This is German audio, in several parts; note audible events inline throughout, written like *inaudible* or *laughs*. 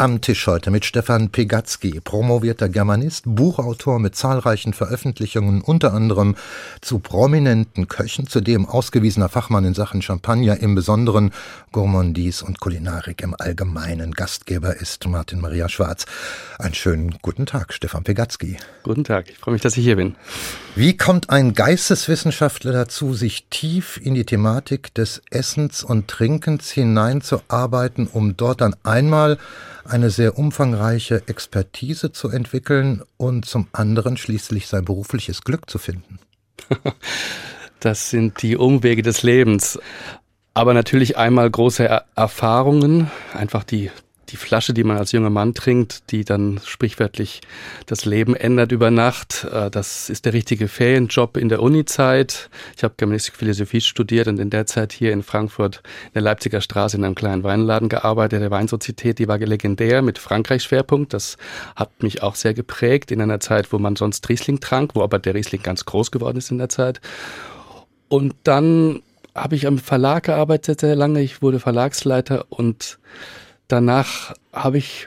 am Tisch heute mit Stefan Pegatzky, promovierter Germanist, Buchautor mit zahlreichen Veröffentlichungen, unter anderem zu prominenten Köchen, zudem ausgewiesener Fachmann in Sachen Champagner im Besonderen, Gourmandise und Kulinarik im Allgemeinen. Gastgeber ist Martin Maria Schwarz. Einen schönen guten Tag, Stefan Pegatzky. Guten Tag, ich freue mich, dass ich hier bin. Wie kommt ein Geisteswissenschaftler dazu, sich tief in die Thematik des Essens und Trinkens hineinzuarbeiten, um dort dann einmal eine sehr umfangreiche Expertise zu entwickeln und zum anderen schließlich sein berufliches Glück zu finden. *laughs* Das sind die Umwege des Lebens. Aber natürlich einmal große er Erfahrungen, einfach die die Flasche, die man als junger Mann trinkt, die dann sprichwörtlich das Leben ändert über Nacht. Äh, das ist der richtige Ferienjob in der Unizeit. Ich habe Germanistik Philosophie studiert und in der Zeit hier in Frankfurt in der Leipziger Straße in einem kleinen Weinladen gearbeitet. Der Weinsozietät, die war legendär mit Frankreich-Schwerpunkt. Das hat mich auch sehr geprägt in einer Zeit, wo man sonst Riesling trank, wo aber der Riesling ganz groß geworden ist in der Zeit. Und dann habe ich am Verlag gearbeitet sehr lange. Ich wurde Verlagsleiter und Danach habe ich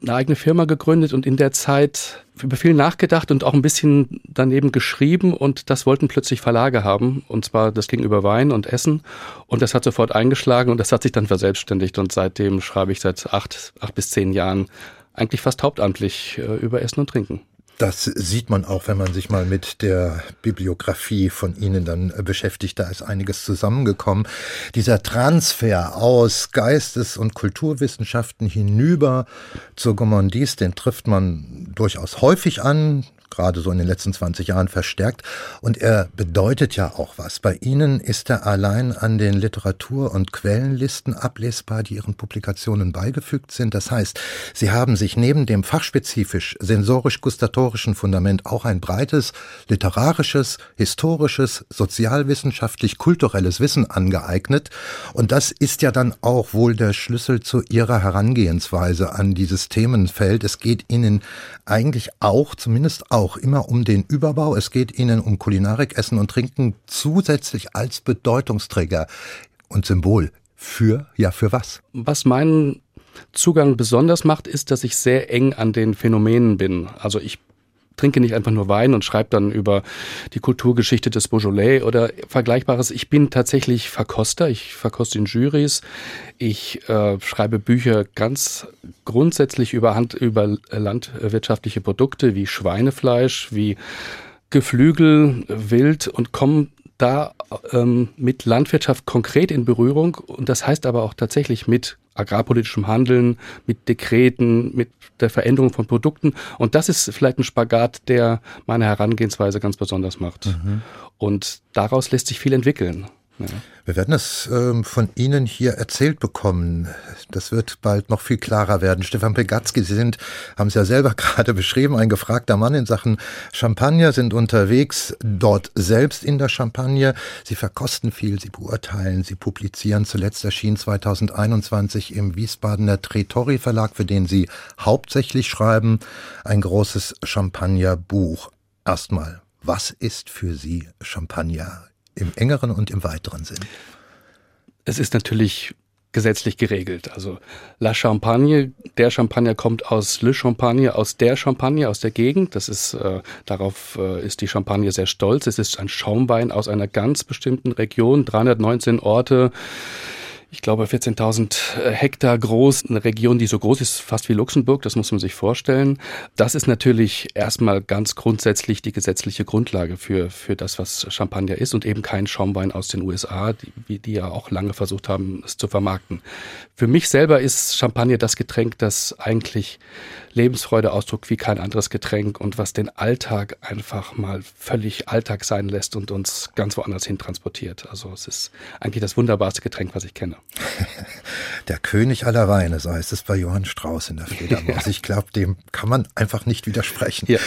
eine eigene Firma gegründet und in der Zeit über viel nachgedacht und auch ein bisschen daneben geschrieben und das wollten plötzlich Verlage haben und zwar das ging über Wein und Essen und das hat sofort eingeschlagen und das hat sich dann verselbstständigt und seitdem schreibe ich seit acht, acht bis zehn Jahren eigentlich fast hauptamtlich äh, über Essen und Trinken. Das sieht man auch, wenn man sich mal mit der Bibliografie von Ihnen dann äh, beschäftigt. Da ist einiges zusammengekommen. Dieser Transfer aus Geistes- und Kulturwissenschaften hinüber zur Gourmandise, den trifft man durchaus häufig an gerade so in den letzten 20 Jahren verstärkt. Und er bedeutet ja auch was. Bei Ihnen ist er allein an den Literatur- und Quellenlisten ablesbar, die Ihren Publikationen beigefügt sind. Das heißt, Sie haben sich neben dem fachspezifisch sensorisch-gustatorischen Fundament auch ein breites literarisches, historisches, sozialwissenschaftlich-kulturelles Wissen angeeignet. Und das ist ja dann auch wohl der Schlüssel zu Ihrer Herangehensweise an dieses Themenfeld. Es geht Ihnen eigentlich auch, zumindest auch, immer um den Überbau. Es geht Ihnen um Kulinarik, Essen und Trinken zusätzlich als Bedeutungsträger und Symbol. Für, ja, für was? Was meinen Zugang besonders macht, ist, dass ich sehr eng an den Phänomenen bin. Also ich trinke nicht einfach nur Wein und schreibe dann über die Kulturgeschichte des Beaujolais oder Vergleichbares. Ich bin tatsächlich Verkoster. Ich verkoste in Juries. Ich äh, schreibe Bücher ganz grundsätzlich über, Hand, über landwirtschaftliche Produkte wie Schweinefleisch, wie Geflügel, Wild und komme da ähm, mit Landwirtschaft konkret in Berührung und das heißt aber auch tatsächlich mit agrarpolitischem Handeln, mit Dekreten, mit der Veränderung von Produkten und das ist vielleicht ein Spagat, der meine Herangehensweise ganz besonders macht. Mhm. Und daraus lässt sich viel entwickeln. Wir werden es ähm, von Ihnen hier erzählt bekommen. Das wird bald noch viel klarer werden. Stefan Pegatzky, Sie sind, haben es ja selber *laughs* gerade beschrieben, ein gefragter Mann in Sachen Champagner, sind unterwegs dort selbst in der Champagne. Sie verkosten viel, Sie beurteilen, Sie publizieren. Zuletzt erschien 2021 im Wiesbadener Tretori Verlag, für den Sie hauptsächlich schreiben, ein großes Champagnerbuch. Erstmal, was ist für Sie Champagner? Im engeren und im weiteren Sinn? Es ist natürlich gesetzlich geregelt. Also La Champagne, der Champagner kommt aus Le Champagne, aus der Champagne, aus der Gegend. Das ist äh, darauf äh, ist die Champagne sehr stolz. Es ist ein Schaumwein aus einer ganz bestimmten Region, 319 Orte ich glaube, 14.000 äh, Hektar groß, eine Region, die so groß ist, fast wie Luxemburg, das muss man sich vorstellen. Das ist natürlich erstmal ganz grundsätzlich die gesetzliche Grundlage für, für das, was Champagner ist und eben kein Schaumwein aus den USA, die, die ja auch lange versucht haben, es zu vermarkten. Für mich selber ist Champagner das Getränk, das eigentlich Lebensfreude ausdrückt wie kein anderes Getränk und was den Alltag einfach mal völlig Alltag sein lässt und uns ganz woanders hin transportiert. Also es ist eigentlich das wunderbarste Getränk, was ich kenne. *laughs* Der König aller Weine, so heißt es bei Johann Strauß in der *laughs* Fledermaus. Ja. Ich glaube, dem kann man einfach nicht widersprechen. Ja.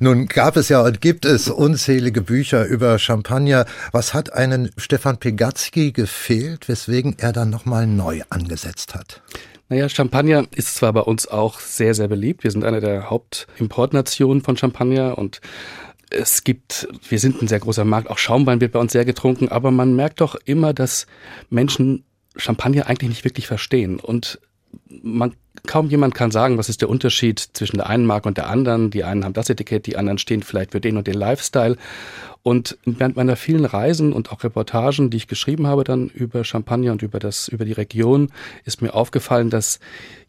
Nun gab es ja und gibt es unzählige Bücher über Champagner. Was hat einen Stefan Pegatzky gefehlt, weswegen er dann nochmal neu angesetzt hat? Naja, Champagner ist zwar bei uns auch sehr, sehr beliebt. Wir sind eine der Hauptimportnationen von Champagner und es gibt, wir sind ein sehr großer Markt, auch Schaumwein wird bei uns sehr getrunken, aber man merkt doch immer, dass Menschen Champagner eigentlich nicht wirklich verstehen. Und man, kaum jemand kann sagen, was ist der Unterschied zwischen der einen Marke und der anderen. Die einen haben das Etikett, die anderen stehen vielleicht für den und den Lifestyle. Und während meiner vielen Reisen und auch Reportagen, die ich geschrieben habe dann über Champagner und über das, über die Region, ist mir aufgefallen, dass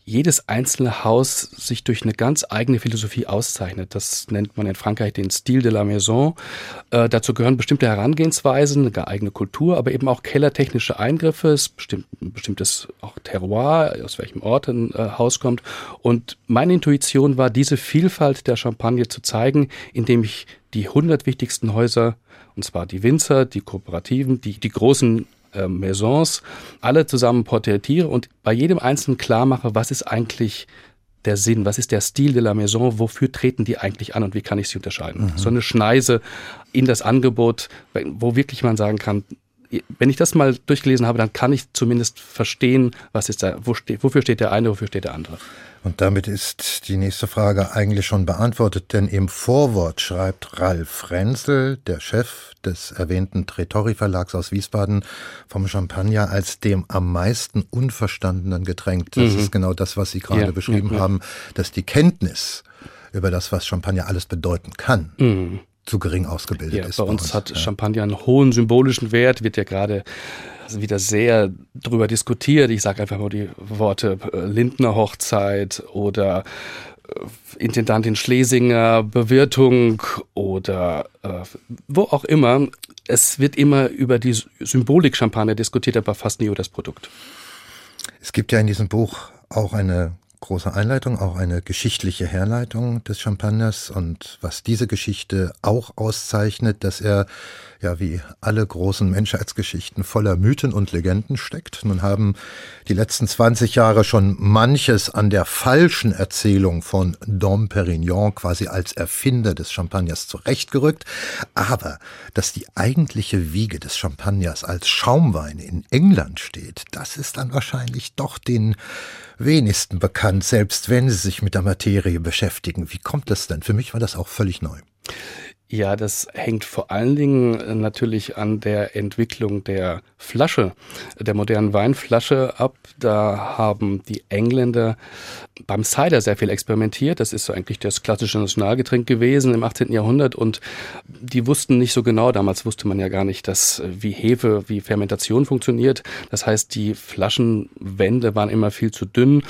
jedes einzelne Haus sich durch eine ganz eigene Philosophie auszeichnet. Das nennt man in Frankreich den Stil de la Maison. Äh, dazu gehören bestimmte Herangehensweisen, eine eigene Kultur, aber eben auch kellertechnische Eingriffe, es bestimmt, ein bestimmtes auch Terroir, aus welchem Ort ein äh, Haus kommt. Und meine Intuition war, diese Vielfalt der Champagne zu zeigen, indem ich die 100 wichtigsten Häuser, und zwar die Winzer, die Kooperativen, die, die großen äh, Maisons alle zusammen porträtiere und bei jedem Einzelnen klar mache, was ist eigentlich der Sinn, was ist der Stil de la Maison, wofür treten die eigentlich an und wie kann ich sie unterscheiden. Mhm. So eine Schneise in das Angebot, wo wirklich man sagen kann, wenn ich das mal durchgelesen habe, dann kann ich zumindest verstehen, was ist da, wo steht, wofür steht der eine, wofür steht der andere. Und damit ist die nächste Frage eigentlich schon beantwortet, denn im Vorwort schreibt Ralf Renzel, der Chef des erwähnten Tretori Verlags aus Wiesbaden, vom Champagner als dem am meisten unverstandenen Getränk. Das mhm. ist genau das, was Sie gerade ja, beschrieben ja, ja. haben, dass die Kenntnis über das, was Champagner alles bedeuten kann, mhm zu gering ausgebildet ja, ist. Bei uns, bei uns hat ja. Champagner einen hohen symbolischen Wert, wird ja gerade wieder sehr drüber diskutiert. Ich sage einfach nur die Worte äh, Lindner Hochzeit oder äh, Intendantin Schlesinger Bewirtung oder äh, wo auch immer. Es wird immer über die Symbolik Champagner diskutiert, aber fast nie über das Produkt. Es gibt ja in diesem Buch auch eine große Einleitung, auch eine geschichtliche Herleitung des Champagners und was diese Geschichte auch auszeichnet, dass er ja wie alle großen Menschheitsgeschichten voller Mythen und Legenden steckt. Nun haben die letzten 20 Jahre schon manches an der falschen Erzählung von Dom Perignon quasi als Erfinder des Champagners zurechtgerückt, aber dass die eigentliche Wiege des Champagners als Schaumwein in England steht, das ist dann wahrscheinlich doch den wenigsten bekannt, selbst wenn sie sich mit der Materie beschäftigen. Wie kommt das denn? Für mich war das auch völlig neu. Ja, das hängt vor allen Dingen äh, natürlich an der Entwicklung der Flasche, der modernen Weinflasche ab. Da haben die Engländer beim Cider sehr viel experimentiert. Das ist so eigentlich das klassische Nationalgetränk gewesen im 18. Jahrhundert und die wussten nicht so genau, damals wusste man ja gar nicht, dass äh, wie Hefe, wie Fermentation funktioniert. Das heißt, die Flaschenwände waren immer viel zu dünn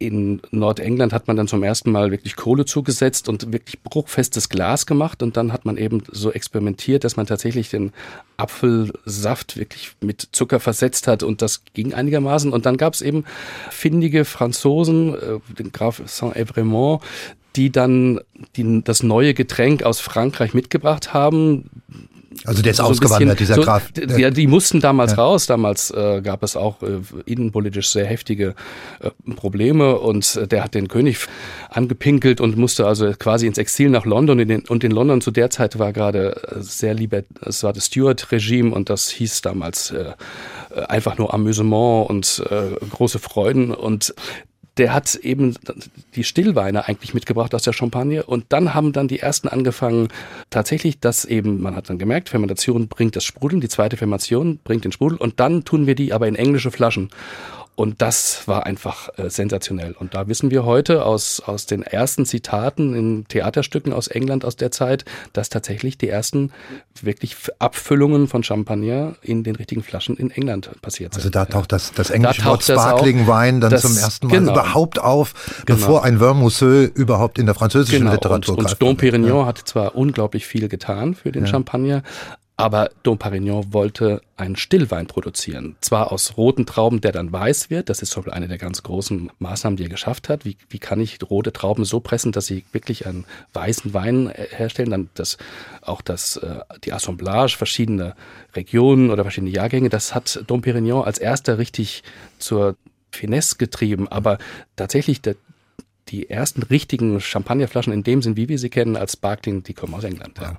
in Nordengland hat man dann zum ersten Mal wirklich Kohle zugesetzt und wirklich bruchfestes Glas gemacht und dann hat man eben so experimentiert, dass man tatsächlich den Apfelsaft wirklich mit Zucker versetzt hat und das ging einigermaßen und dann gab es eben findige Franzosen, äh, den Graf Saint-Evremont, die dann die, das neue Getränk aus Frankreich mitgebracht haben. Also der ist so ausgewandert, bisschen, dieser so, Graf. Ja, die mussten damals ja. raus. Damals äh, gab es auch äh, innenpolitisch sehr heftige äh, Probleme und äh, der hat den König angepinkelt und musste also quasi ins Exil nach London. In den, und in London zu der Zeit war gerade äh, sehr lieber, es war das Stuart-Regime und das hieß damals äh, äh einfach nur Amüsement und äh, große Freuden. Und der hat eben die Stillweine eigentlich mitgebracht aus der Champagne und dann haben dann die ersten angefangen, tatsächlich das eben, man hat dann gemerkt, Fermentation bringt das Sprudeln, die zweite Fermentation bringt den Sprudel und dann tun wir die aber in englische Flaschen. Und das war einfach äh, sensationell. Und da wissen wir heute aus, aus den ersten Zitaten in Theaterstücken aus England aus der Zeit, dass tatsächlich die ersten wirklich Abfüllungen von Champagner in den richtigen Flaschen in England passiert sind. Also da taucht das, das englische da Wort Sparkling Wein dann das, zum ersten Mal genau. überhaupt auf, genau. bevor ein Vermousseux überhaupt in der französischen genau. Literatur und, und Dom Perignon ja. hat zwar unglaublich viel getan für den ja. Champagner, aber Dom Parignon wollte einen Stillwein produzieren. Zwar aus roten Trauben, der dann weiß wird. Das ist zum Beispiel eine der ganz großen Maßnahmen, die er geschafft hat. Wie, wie kann ich rote Trauben so pressen, dass sie wirklich einen weißen Wein äh, herstellen? Dann das, auch das, äh, die Assemblage verschiedener Regionen oder verschiedene Jahrgänge. Das hat Dom Perignon als erster richtig zur Finesse getrieben. Aber tatsächlich der, die ersten richtigen Champagnerflaschen in dem Sinn, wie wir sie kennen, als Sparkling, die kommen aus England. Ja.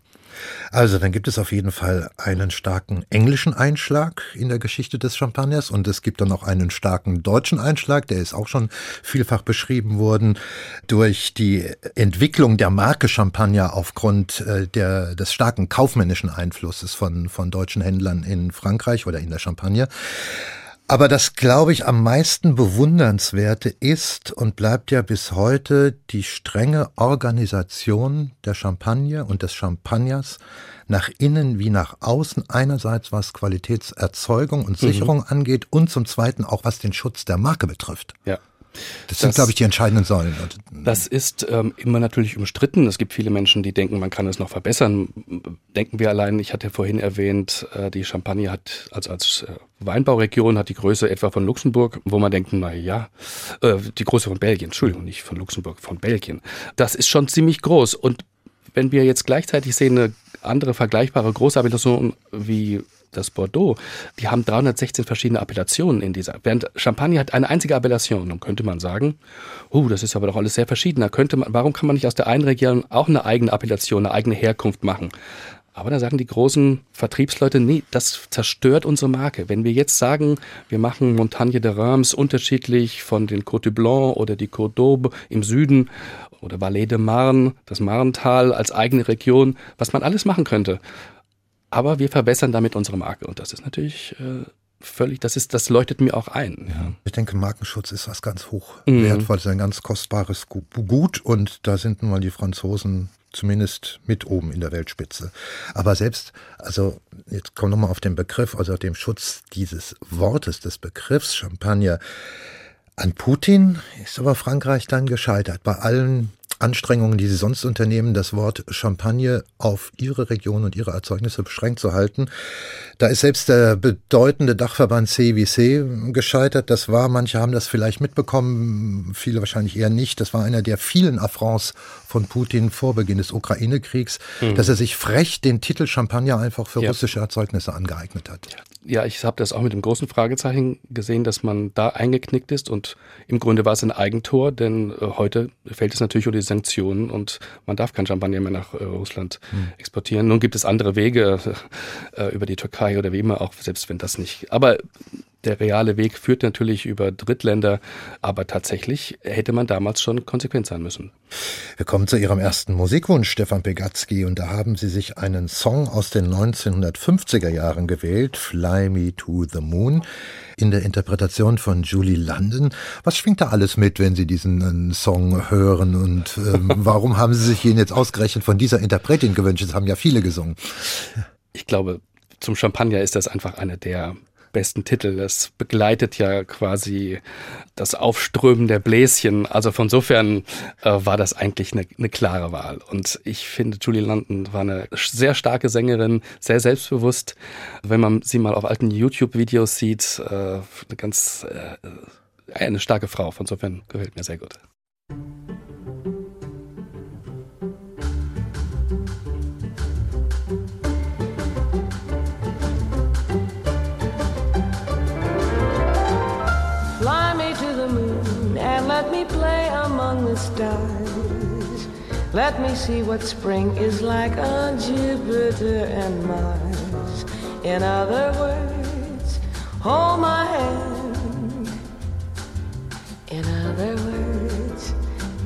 Also dann gibt es auf jeden Fall einen starken englischen Einschlag in der Geschichte des Champagners und es gibt dann auch einen starken deutschen Einschlag, der ist auch schon vielfach beschrieben worden durch die Entwicklung der Marke Champagner aufgrund äh, der, des starken kaufmännischen Einflusses von, von deutschen Händlern in Frankreich oder in der Champagne. Aber das, glaube ich, am meisten bewundernswerte ist und bleibt ja bis heute die strenge Organisation der Champagne und des Champagners nach innen wie nach außen. Einerseits was Qualitätserzeugung und mhm. Sicherung mhm. angeht und zum Zweiten auch was den Schutz der Marke betrifft. Ja. Das sind, glaube ich, die entscheidenden Säulen. Das ist ähm, immer natürlich umstritten. Es gibt viele Menschen, die denken, man kann es noch verbessern. Denken wir allein, ich hatte vorhin erwähnt, äh, die Champagne hat, also als äh, Weinbauregion hat die Größe etwa von Luxemburg, wo man denkt, na ja, äh, die Größe von Belgien, Entschuldigung, nicht von Luxemburg, von Belgien. Das ist schon ziemlich groß. Und wenn wir jetzt gleichzeitig sehen, eine andere vergleichbare große Appellation wie das Bordeaux, die haben 316 verschiedene Appellationen in dieser. Während Champagner hat eine einzige Appellation. Dann könnte man sagen, oh, das ist aber doch alles sehr verschieden. Da könnte man, warum kann man nicht aus der einen Region auch eine eigene Appellation, eine eigene Herkunft machen? Aber da sagen die großen Vertriebsleute, nee, das zerstört unsere Marke. Wenn wir jetzt sagen, wir machen Montagne de Reims unterschiedlich von den Côte du Blanc oder die Côte d'Aube im Süden oder Vallée de Marne, das Marntal als eigene Region, was man alles machen könnte. Aber wir verbessern damit unsere Marke und das ist natürlich äh, völlig, das ist, das leuchtet mir auch ein. Ja. Ich denke, Markenschutz ist was ganz hoch mhm. ein ganz kostbares Gut und da sind nun mal die Franzosen zumindest mit oben in der Weltspitze. Aber selbst, also jetzt kommen wir nochmal auf den Begriff, also auf dem Schutz dieses Wortes, des Begriffs Champagner. An Putin ist aber Frankreich dann gescheitert. Bei allen Anstrengungen, die sie sonst unternehmen, das Wort Champagne auf ihre Region und ihre Erzeugnisse beschränkt zu halten. Da ist selbst der bedeutende Dachverband CWC gescheitert. Das war, manche haben das vielleicht mitbekommen, viele wahrscheinlich eher nicht. Das war einer der vielen Affronts von Putin vor Beginn des Ukraine-Kriegs, mhm. dass er sich frech den Titel Champagner einfach für ja. russische Erzeugnisse angeeignet hat. Ja, ich habe das auch mit dem großen Fragezeichen gesehen, dass man da eingeknickt ist und im Grunde war es ein Eigentor, denn äh, heute fällt es natürlich unter die Sanktionen und man darf kein Champagner mehr nach äh, Russland mhm. exportieren. Nun gibt es andere Wege *laughs* äh, über die Türkei oder wie immer, auch selbst wenn das nicht. Aber der reale Weg führt natürlich über Drittländer, aber tatsächlich hätte man damals schon konsequent sein müssen. Wir kommen zu Ihrem ersten Musikwunsch, Stefan Pegatski, und da haben Sie sich einen Song aus den 1950er Jahren gewählt, Fly Me to the Moon, in der Interpretation von Julie London. Was schwingt da alles mit, wenn Sie diesen äh, Song hören und ähm, *laughs* warum haben Sie sich ihn jetzt ausgerechnet von dieser Interpretin gewünscht? Das haben ja viele gesungen. Ich glaube, zum Champagner ist das einfach eine der besten Titel. Das begleitet ja quasi das Aufströmen der Bläschen. Also von sofern äh, war das eigentlich eine, eine klare Wahl. Und ich finde, Julie London war eine sehr starke Sängerin, sehr selbstbewusst. Wenn man sie mal auf alten YouTube-Videos sieht, äh, eine ganz äh, eine starke Frau. Von sofern gefällt mir sehr gut. Let me see what spring is like on Jupiter and Mars. In other words, hold my hand. In other words,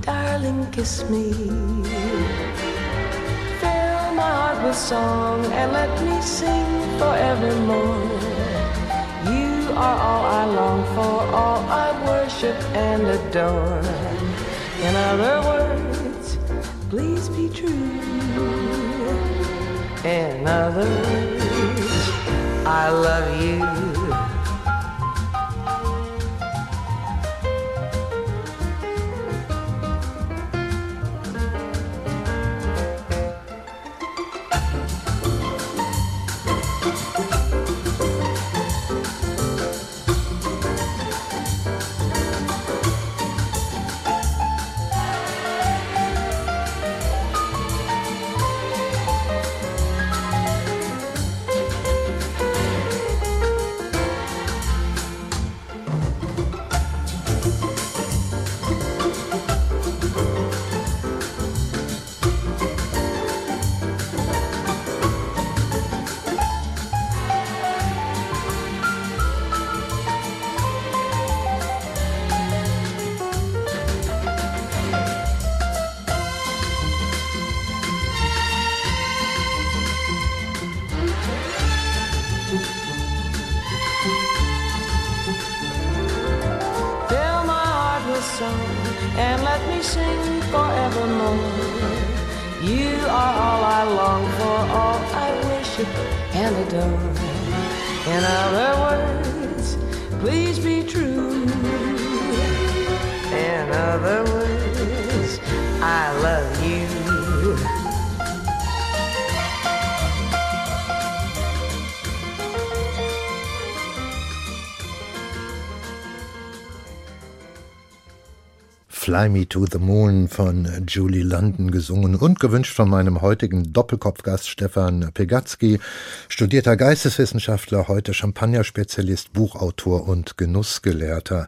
darling, kiss me. Fill my heart with song and let me sing forevermore You are all I long for, all I worship and adore. In other words, please be true. In other words, I love you. Fly Me to the Moon von Julie London gesungen und gewünscht von meinem heutigen Doppelkopfgast Stefan Pegatzky, studierter Geisteswissenschaftler, heute Champagnerspezialist, Buchautor und Genussgelehrter.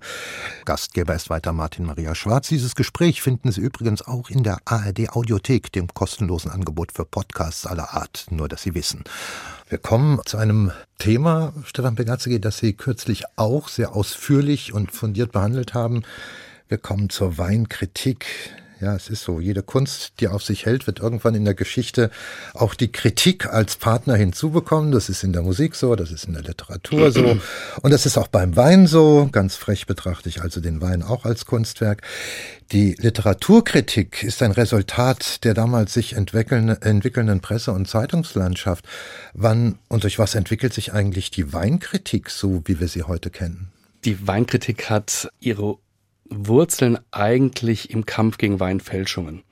Gastgeber ist weiter Martin Maria Schwarz. Dieses Gespräch finden Sie übrigens auch in der ARD Audiothek, dem kostenlosen Angebot für Podcasts aller Art, nur dass Sie wissen. Wir kommen zu einem Thema, Stefan Pegatzky, das Sie kürzlich auch sehr ausführlich und fundiert behandelt haben. Wir kommen zur Weinkritik. Ja, es ist so. Jede Kunst, die auf sich hält, wird irgendwann in der Geschichte auch die Kritik als Partner hinzubekommen. Das ist in der Musik so, das ist in der Literatur so. *clears throat* Und das ist auch beim Wein so. Ganz frech betrachte ich also den Wein auch als Kunstwerk. Die Literaturkritik ist ein Resultat der damals sich entwickelnden Presse- und Zeitungslandschaft. Wann und durch was entwickelt sich eigentlich die Weinkritik so, wie wir sie heute kennen? Die Weinkritik hat ihre Wurzeln eigentlich im Kampf gegen Weinfälschungen.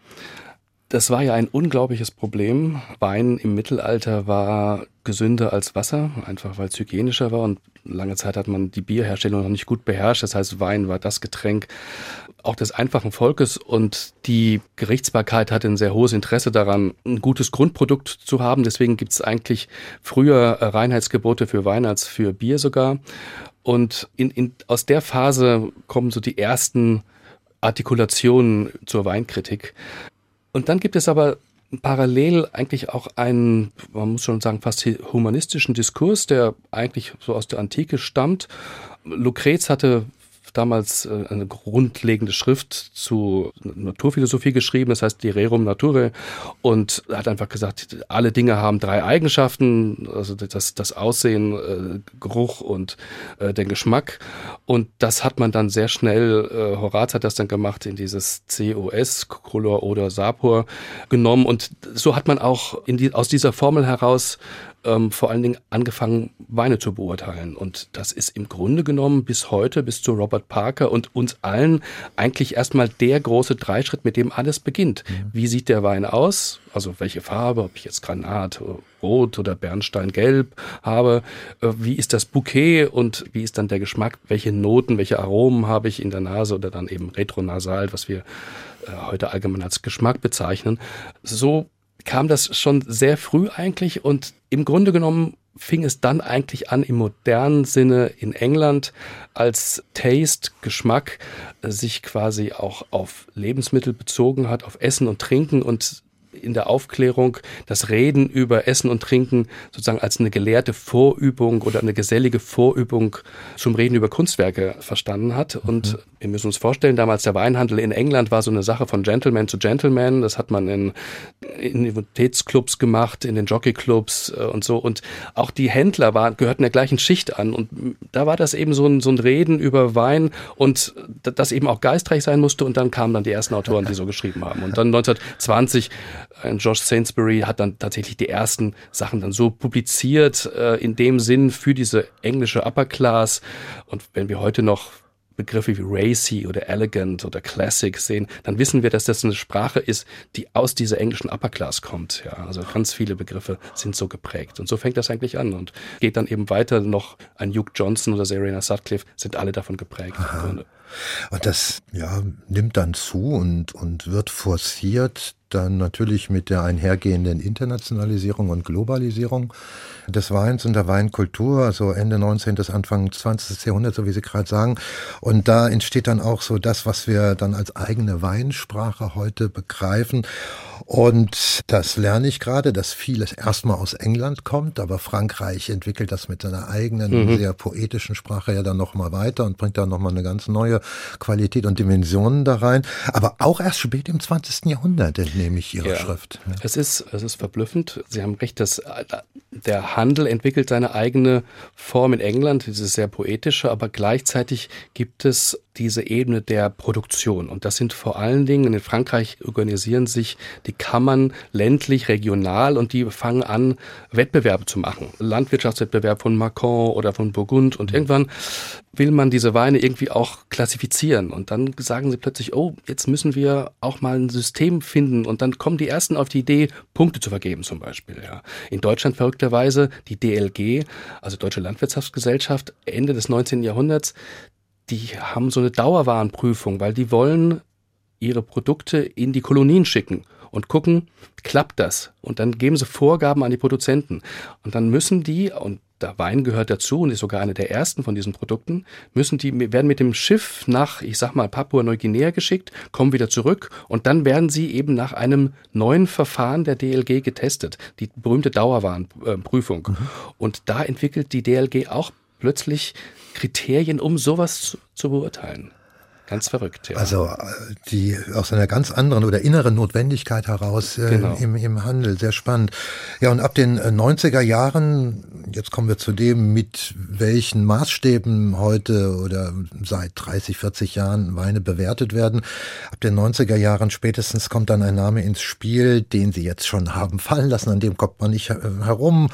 Das war ja ein unglaubliches Problem. Wein im Mittelalter war gesünder als Wasser, einfach weil es hygienischer war und lange Zeit hat man die Bierherstellung noch nicht gut beherrscht. Das heißt, Wein war das Getränk auch des einfachen Volkes und die Gerichtsbarkeit hatte ein sehr hohes Interesse daran, ein gutes Grundprodukt zu haben. Deswegen gibt es eigentlich früher Reinheitsgebote für Wein als für Bier sogar. Und in, in, aus der Phase kommen so die ersten Artikulationen zur Weinkritik. Und dann gibt es aber parallel eigentlich auch einen, man muss schon sagen, fast humanistischen Diskurs, der eigentlich so aus der Antike stammt. Lucrez hatte damals äh, eine grundlegende Schrift zu Naturphilosophie geschrieben, das heißt die Rerum Naturae und hat einfach gesagt, alle Dinge haben drei Eigenschaften, also das, das Aussehen, äh, Geruch und äh, den Geschmack. Und das hat man dann sehr schnell, Horaz hat das dann gemacht, in dieses COS, Color oder Sapor genommen. Und so hat man auch die, aus dieser Formel heraus ähm, vor allen Dingen angefangen, Weine zu beurteilen. Und das ist im Grunde genommen bis heute, bis zu Robert Parker und uns allen eigentlich erstmal der große Dreischritt, mit dem alles beginnt. Mhm. Wie sieht der Wein aus? Also welche Farbe, ob ich jetzt Granat, Rot oder Bernsteingelb habe? Äh, wie ist das Bouquet und wie ist dann der Geschmack? Welche Noten, welche Aromen habe ich in der Nase oder dann eben retronasal, was wir äh, heute allgemein als Geschmack bezeichnen? So kam das schon sehr früh eigentlich und im Grunde genommen fing es dann eigentlich an im modernen Sinne in England, als Taste, Geschmack äh, sich quasi auch auf Lebensmittel bezogen hat, auf Essen und Trinken und in der Aufklärung das Reden über Essen und Trinken sozusagen als eine gelehrte Vorübung oder eine gesellige Vorübung zum Reden über Kunstwerke verstanden hat. Und mhm. wir müssen uns vorstellen, damals der Weinhandel in England war so eine Sache von Gentleman zu Gentleman. Das hat man in Universitätsclubs gemacht, in den Jockeyclubs äh, und so. Und auch die Händler waren, gehörten der gleichen Schicht an. Und da war das eben so ein, so ein Reden über Wein und das eben auch geistreich sein musste. Und dann kamen dann die ersten Autoren, die so geschrieben haben. Und dann *laughs* 1920 ein Josh Sainsbury hat dann tatsächlich die ersten Sachen dann so publiziert, äh, in dem Sinn für diese englische Upper Class. Und wenn wir heute noch Begriffe wie racy oder elegant oder classic sehen, dann wissen wir, dass das eine Sprache ist, die aus dieser englischen Upper Class kommt. Ja, also ganz viele Begriffe sind so geprägt. Und so fängt das eigentlich an und geht dann eben weiter noch ein Hugh Johnson oder Serena Sutcliffe sind alle davon geprägt. Und das ja, nimmt dann zu und, und wird forciert dann natürlich mit der einhergehenden Internationalisierung und Globalisierung des Weins und der Weinkultur, also Ende 19. bis Anfang 20. Jahrhundert, so wie Sie gerade sagen. Und da entsteht dann auch so das, was wir dann als eigene Weinsprache heute begreifen. Und das lerne ich gerade, dass vieles erstmal aus England kommt, aber Frankreich entwickelt das mit seiner eigenen, mhm. sehr poetischen Sprache ja dann nochmal weiter und bringt da nochmal eine ganz neue Qualität und Dimensionen da rein. Aber auch erst spät im 20. Jahrhundert entnehme ich Ihre ja. Schrift. Ja. Es ist, es ist verblüffend. Sie haben recht, dass der Handel entwickelt seine eigene Form in England, diese sehr poetische, aber gleichzeitig gibt es diese Ebene der Produktion. Und das sind vor allen Dingen, in Frankreich organisieren sich die Kammern ländlich, regional und die fangen an, Wettbewerbe zu machen. Landwirtschaftswettbewerb von Macron oder von Burgund und irgendwann will man diese Weine irgendwie auch klassifizieren. Und dann sagen sie plötzlich, oh, jetzt müssen wir auch mal ein System finden. Und dann kommen die ersten auf die Idee, Punkte zu vergeben zum Beispiel. Ja. In Deutschland verrückterweise die DLG, also Deutsche Landwirtschaftsgesellschaft, Ende des 19. Jahrhunderts, die haben so eine Dauerwarenprüfung, weil die wollen ihre Produkte in die Kolonien schicken und gucken, klappt das? Und dann geben sie Vorgaben an die Produzenten. Und dann müssen die, und der Wein gehört dazu und ist sogar eine der ersten von diesen Produkten, müssen die, werden mit dem Schiff nach, ich sag mal, Papua-Neuguinea geschickt, kommen wieder zurück und dann werden sie eben nach einem neuen Verfahren der DLG getestet, die berühmte Dauerwarenprüfung. Mhm. Und da entwickelt die DLG auch plötzlich Kriterien, um sowas zu, zu beurteilen. Ganz verrückt, ja. Also äh, die aus einer ganz anderen oder inneren Notwendigkeit heraus äh, genau. im, im Handel, sehr spannend. Ja, und ab den 90er äh, Jahren, jetzt kommen wir zu dem, mit welchen Maßstäben heute oder seit 30, 40 Jahren Weine bewertet werden. Ab den 90er Jahren spätestens kommt dann ein Name ins Spiel, den Sie jetzt schon haben fallen lassen, an dem kommt man nicht herum.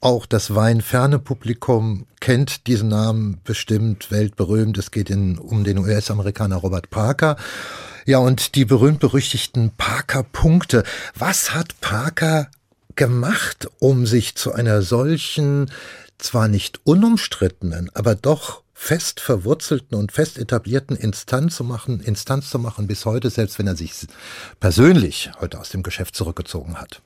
Auch das weinferne Publikum kennt diesen Namen bestimmt, weltberühmt. Es geht in, um den US-Amerikaner Robert Parker. Ja, und die berühmt-berüchtigten Parker-Punkte. Was hat Parker gemacht, um sich zu einer solchen, zwar nicht unumstrittenen, aber doch fest verwurzelten und fest etablierten Instanz zu machen, Instanz zu machen bis heute, selbst wenn er sich persönlich heute aus dem Geschäft zurückgezogen hat.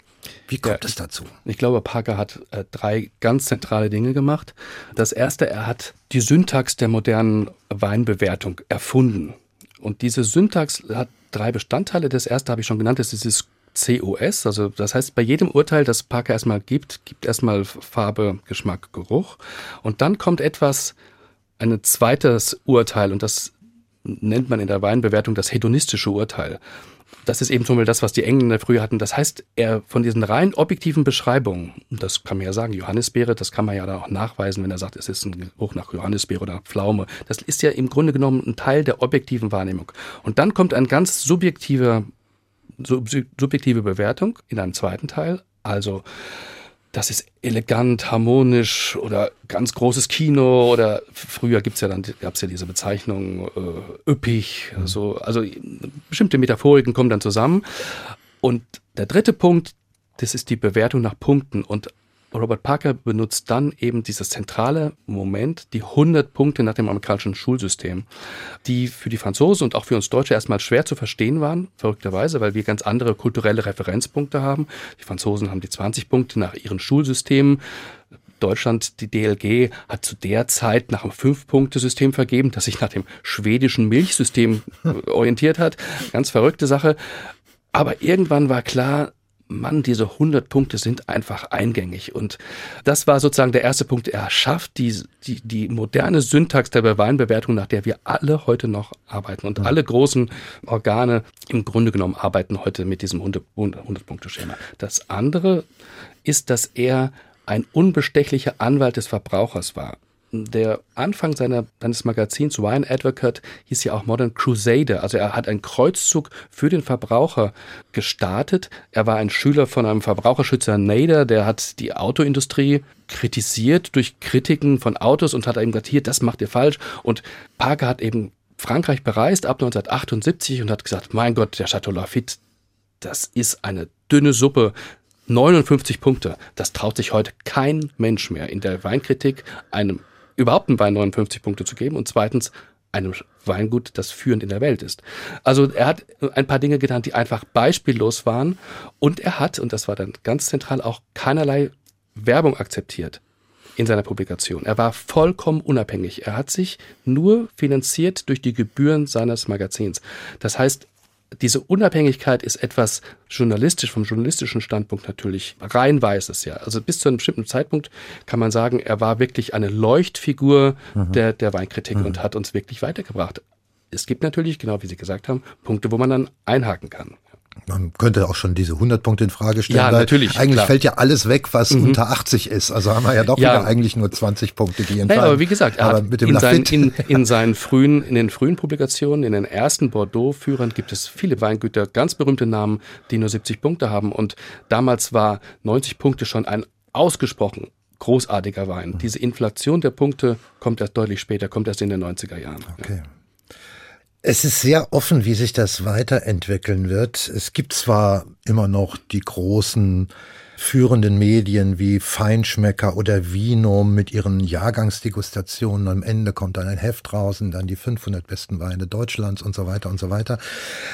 Wie kommt es dazu? Ich glaube, Parker hat äh, drei ganz zentrale Dinge gemacht. Das erste, er hat die Syntax der modernen Weinbewertung erfunden. Und diese Syntax hat drei Bestandteile. Das erste habe ich schon genannt, das ist dieses COS, also das heißt, bei jedem Urteil, das Parker erstmal gibt, gibt erstmal Farbe, Geschmack, Geruch. Und dann kommt etwas, ein zweites Urteil, und das nennt man in der Weinbewertung das hedonistische Urteil. Das ist eben zum Beispiel das, was die Engländer früher hatten. Das heißt, er von diesen rein objektiven Beschreibungen, das kann man ja sagen, Johannisbeere, das kann man ja da auch nachweisen, wenn er sagt, es ist ein Geruch nach Johannisbeere oder Pflaume. Das ist ja im Grunde genommen ein Teil der objektiven Wahrnehmung. Und dann kommt ein ganz subjektiver, sub subjektive Bewertung in einem zweiten Teil. Also, das ist elegant, harmonisch oder ganz großes Kino oder früher gibt's ja dann gab's ja diese Bezeichnung äh, üppig, mhm. so also bestimmte Metaphoriken kommen dann zusammen und der dritte Punkt, das ist die Bewertung nach Punkten und Robert Parker benutzt dann eben dieses zentrale Moment, die 100 Punkte nach dem amerikanischen Schulsystem, die für die Franzosen und auch für uns Deutsche erstmal schwer zu verstehen waren, verrückterweise, weil wir ganz andere kulturelle Referenzpunkte haben. Die Franzosen haben die 20 Punkte nach ihren Schulsystemen. Deutschland, die DLG, hat zu der Zeit nach einem Fünf-Punkte-System vergeben, das sich nach dem schwedischen Milchsystem orientiert hat. Ganz verrückte Sache. Aber irgendwann war klar, Mann, diese 100 Punkte sind einfach eingängig. Und das war sozusagen der erste Punkt. Er schafft die, die, die moderne Syntax der Weinbewertung, nach der wir alle heute noch arbeiten. Und alle großen Organe im Grunde genommen arbeiten heute mit diesem 100-Punkte-Schema. Das andere ist, dass er ein unbestechlicher Anwalt des Verbrauchers war der Anfang seiner, seines Magazins Wine Advocate hieß ja auch Modern Crusader. Also er hat einen Kreuzzug für den Verbraucher gestartet. Er war ein Schüler von einem Verbraucherschützer Nader, der hat die Autoindustrie kritisiert durch Kritiken von Autos und hat eben gesagt, hier, das macht ihr falsch. Und Parker hat eben Frankreich bereist ab 1978 und hat gesagt, mein Gott, der Chateau Lafitte, das ist eine dünne Suppe. 59 Punkte. Das traut sich heute kein Mensch mehr in der Weinkritik einem überhaupt einem Wein 59 Punkte zu geben und zweitens einem Weingut, das führend in der Welt ist. Also er hat ein paar Dinge getan, die einfach beispiellos waren und er hat, und das war dann ganz zentral, auch keinerlei Werbung akzeptiert in seiner Publikation. Er war vollkommen unabhängig. Er hat sich nur finanziert durch die Gebühren seines Magazins. Das heißt, diese Unabhängigkeit ist etwas journalistisch, vom journalistischen Standpunkt natürlich rein weißes, ja. Also bis zu einem bestimmten Zeitpunkt kann man sagen, er war wirklich eine Leuchtfigur mhm. der, der Weinkritik mhm. und hat uns wirklich weitergebracht. Es gibt natürlich, genau wie Sie gesagt haben, Punkte, wo man dann einhaken kann. Man könnte auch schon diese 100 Punkte in Frage stellen. Ja, natürlich. Eigentlich klar. fällt ja alles weg, was mhm. unter 80 ist. Also haben wir ja doch ja. wieder eigentlich nur 20 Punkte, die entfallen. Naja, aber wie gesagt, aber mit dem in, seinen, in, in, seinen frühen, in den frühen Publikationen, in den ersten Bordeaux-Führern gibt es viele Weingüter, ganz berühmte Namen, die nur 70 Punkte haben. Und damals war 90 Punkte schon ein ausgesprochen großartiger Wein. Mhm. Diese Inflation der Punkte kommt erst deutlich später, kommt erst in den 90er Jahren. Okay. Ja. Es ist sehr offen, wie sich das weiterentwickeln wird. Es gibt zwar immer noch die großen führenden Medien wie Feinschmecker oder Vino mit ihren Jahrgangsdegustationen. Am Ende kommt dann ein Heft raus und dann die 500 besten Weine Deutschlands und so weiter und so weiter.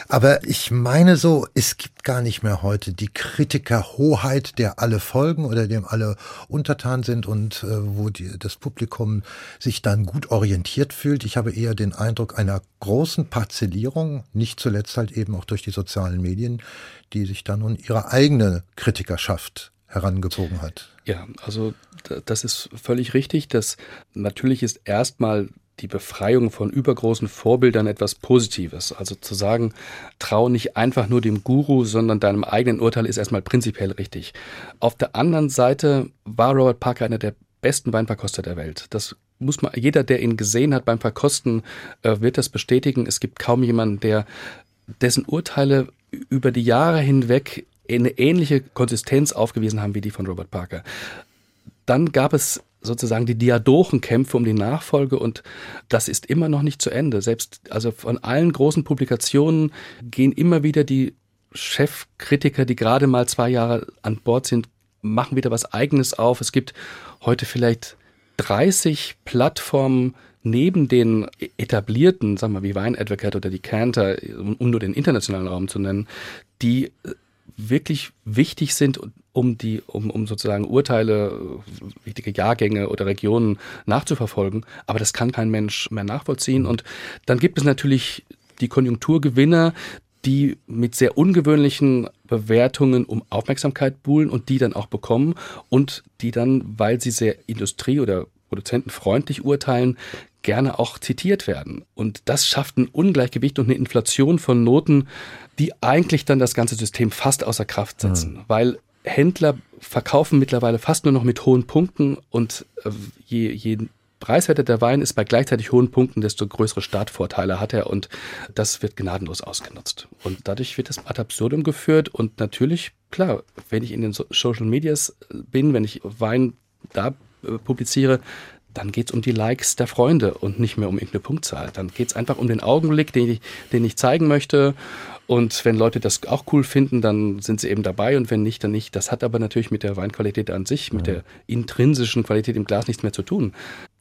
Aber ich meine so, es gibt gar nicht mehr heute die Kritikerhoheit, der alle folgen oder dem alle untertan sind und äh, wo die, das Publikum sich dann gut orientiert fühlt. Ich habe eher den Eindruck einer großen Parzellierung, nicht zuletzt halt eben auch durch die sozialen Medien, die sich dann nun ihre eigene Kritikerschaft herangezogen hat. Ja, also das ist völlig richtig. Das natürlich ist erstmal die Befreiung von übergroßen Vorbildern etwas Positives. Also zu sagen, trau nicht einfach nur dem Guru, sondern deinem eigenen Urteil ist erstmal prinzipiell richtig. Auf der anderen Seite war Robert Parker einer der besten Weinverkoster der Welt. Das muss man, jeder, der ihn gesehen hat beim Verkosten, äh, wird das bestätigen. Es gibt kaum jemanden, der dessen Urteile über die Jahre hinweg eine ähnliche Konsistenz aufgewiesen haben wie die von Robert Parker. Dann gab es sozusagen die Diadochenkämpfe um die Nachfolge und das ist immer noch nicht zu Ende. Selbst also von allen großen Publikationen gehen immer wieder die Chefkritiker, die gerade mal zwei Jahre an Bord sind, machen wieder was Eigenes auf. Es gibt heute vielleicht 30 Plattformen, neben den etablierten, sagen wir wie Wine Advocate oder die Canter, um nur den internationalen Raum zu nennen, die äh, wirklich wichtig sind, um die, um, um sozusagen Urteile, wichtige Jahrgänge oder Regionen nachzuverfolgen. Aber das kann kein Mensch mehr nachvollziehen. Und dann gibt es natürlich die Konjunkturgewinner, die mit sehr ungewöhnlichen Bewertungen um Aufmerksamkeit buhlen und die dann auch bekommen und die dann, weil sie sehr industrie- oder produzentenfreundlich urteilen, gerne auch zitiert werden. Und das schafft ein Ungleichgewicht und eine Inflation von Noten, die eigentlich dann das ganze System fast außer Kraft setzen, mhm. weil Händler verkaufen mittlerweile fast nur noch mit hohen Punkten und äh, je, je preiswerter der Wein ist bei gleichzeitig hohen Punkten, desto größere Startvorteile hat er und das wird gnadenlos ausgenutzt. Und dadurch wird das ad absurdum geführt und natürlich, klar, wenn ich in den Social Medias bin, wenn ich Wein da äh, publiziere, dann geht es um die Likes der Freunde und nicht mehr um irgendeine Punktzahl. Dann geht es einfach um den Augenblick, den ich, den ich zeigen möchte. Und wenn Leute das auch cool finden, dann sind sie eben dabei und wenn nicht, dann nicht. Das hat aber natürlich mit der Weinqualität an sich, mit der intrinsischen Qualität im Glas nichts mehr zu tun.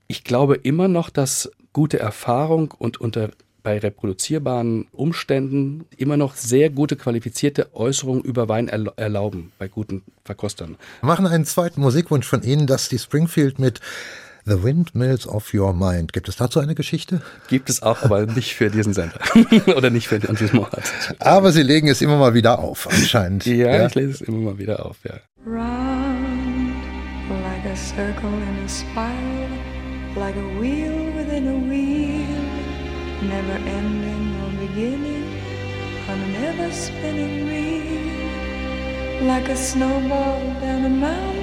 Ich glaube immer noch, dass gute Erfahrung und unter bei reproduzierbaren Umständen immer noch sehr gute qualifizierte Äußerungen über Wein erlauben bei guten Verkostern. Wir machen einen zweiten Musikwunsch von Ihnen, dass die Springfield mit The Windmills of Your Mind. Gibt es dazu eine Geschichte? Gibt es auch, aber nicht für diesen Sender. *laughs* Oder nicht für diesen Monat. Aber Sie legen es immer mal wieder auf, anscheinend. ja, ja, ich lese es immer mal wieder auf, ja. Round, like a circle in a spiral, like a wheel within a wheel, never ending or beginning, on an ever spinning reel, like a snowball down a mountain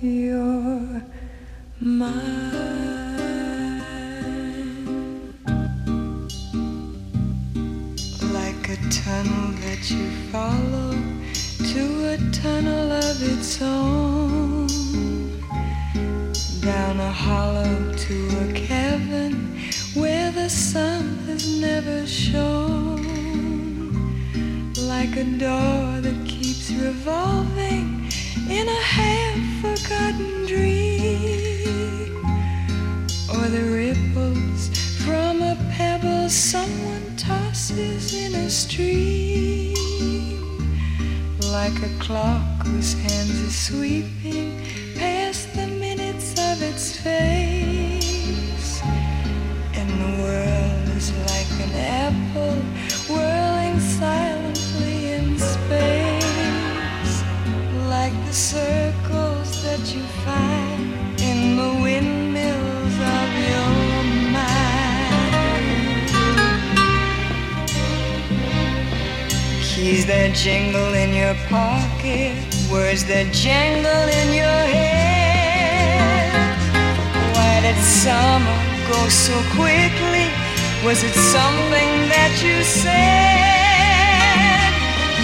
your mind. Like a tunnel that you follow to a tunnel of its own. Down a hollow to a cavern where the sun has never shone. Like a door that keeps revolving in a half forgotten dream. Or the ripples from a pebble someone tosses in a stream. Like a clock whose hands are sweeping jingle in your pocket, words that jangle in your head. Why did summer go so quickly? Was it something that you said?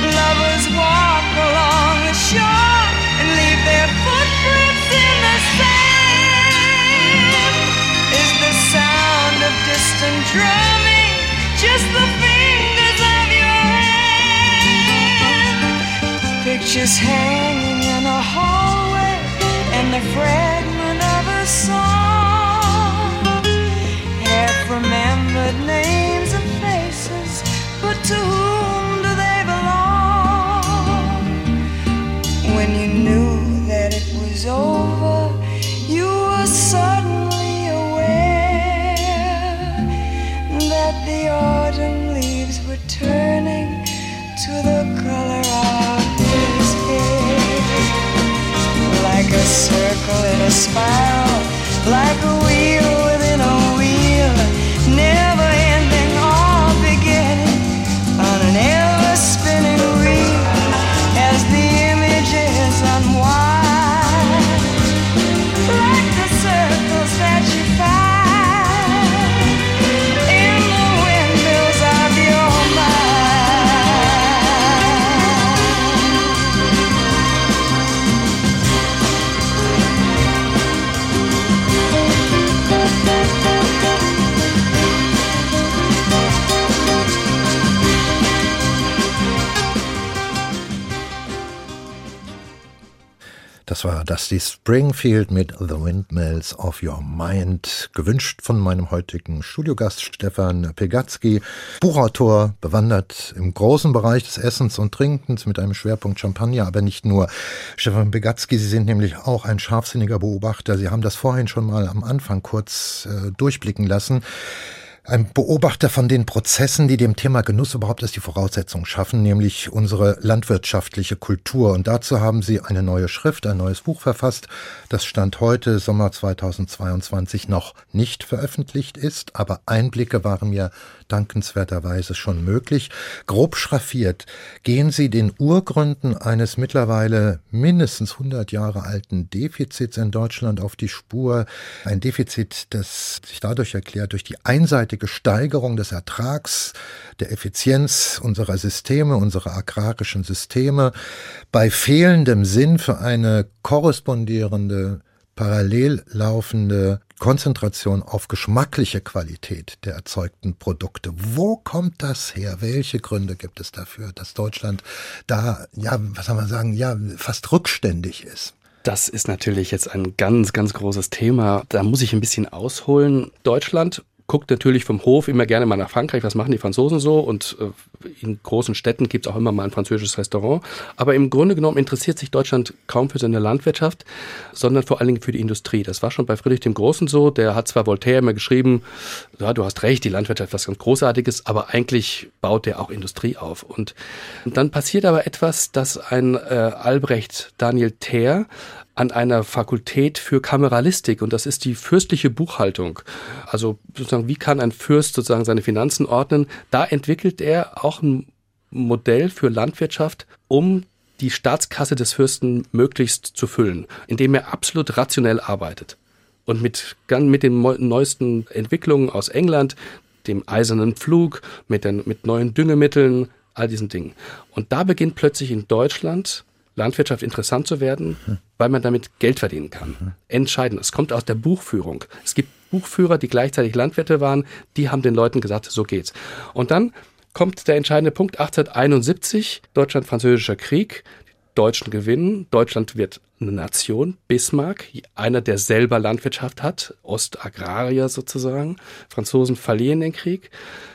Lovers walk along the shore and leave their footprints in the sand. Is the sound of distant drumming just the fingers Pictures hanging in a hallway and the fragment of a song. Half remembered names and circle in a spiral, like a Das war Dusty Springfield mit The Windmills of Your Mind, gewünscht von meinem heutigen Studiogast Stefan Pegatzky, Buchautor, bewandert im großen Bereich des Essens und Trinkens mit einem Schwerpunkt Champagner, aber nicht nur. Stefan Pegatzky, Sie sind nämlich auch ein scharfsinniger Beobachter. Sie haben das vorhin schon mal am Anfang kurz äh, durchblicken lassen ein Beobachter von den Prozessen, die dem Thema Genuss überhaupt erst die Voraussetzungen schaffen, nämlich unsere landwirtschaftliche Kultur. Und dazu haben Sie eine neue Schrift, ein neues Buch verfasst, das Stand heute, Sommer 2022, noch nicht veröffentlicht ist, aber Einblicke waren mir dankenswerterweise schon möglich. Grob schraffiert gehen Sie den Urgründen eines mittlerweile mindestens 100 Jahre alten Defizits in Deutschland auf die Spur. Ein Defizit, das sich dadurch erklärt, durch die einseitige Steigerung des Ertrags, der Effizienz unserer Systeme, unserer agrarischen Systeme, bei fehlendem Sinn für eine korrespondierende parallel laufende Konzentration auf geschmackliche Qualität der erzeugten Produkte. Wo kommt das her? Welche Gründe gibt es dafür, dass Deutschland da, ja, was soll man sagen, ja, fast rückständig ist? Das ist natürlich jetzt ein ganz, ganz großes Thema. Da muss ich ein bisschen ausholen. Deutschland guckt natürlich vom Hof immer gerne mal nach Frankreich, was machen die Franzosen so und äh, in großen Städten gibt es auch immer mal ein französisches Restaurant. Aber im Grunde genommen interessiert sich Deutschland kaum für seine Landwirtschaft, sondern vor allen Dingen für die Industrie. Das war schon bei Friedrich dem Großen so, der hat zwar Voltaire immer geschrieben, ja, du hast recht, die Landwirtschaft ist was ganz Großartiges, aber eigentlich baut der auch Industrie auf. Und, dann passiert aber etwas, dass ein äh, Albrecht Daniel Thaer an einer Fakultät für Kameralistik und das ist die fürstliche Buchhaltung. Also sozusagen, wie kann ein Fürst sozusagen seine Finanzen ordnen? Da entwickelt er auch ein Modell für Landwirtschaft, um die Staatskasse des Fürsten möglichst zu füllen, indem er absolut rationell arbeitet. Und mit, mit den neuesten Entwicklungen aus England, dem eisernen Pflug, mit, den, mit neuen Düngemitteln, all diesen Dingen. Und da beginnt plötzlich in Deutschland Landwirtschaft interessant zu werden, weil man damit Geld verdienen kann. Entscheidend. Es kommt aus der Buchführung. Es gibt Buchführer, die gleichzeitig Landwirte waren, die haben den Leuten gesagt, so geht's. Und dann kommt der entscheidende Punkt 1871, Deutschland-Französischer Krieg. Die Deutschen gewinnen. Deutschland wird eine Nation, Bismarck, einer, der selber Landwirtschaft hat, Ostagrarier sozusagen. Franzosen verlieren den Krieg.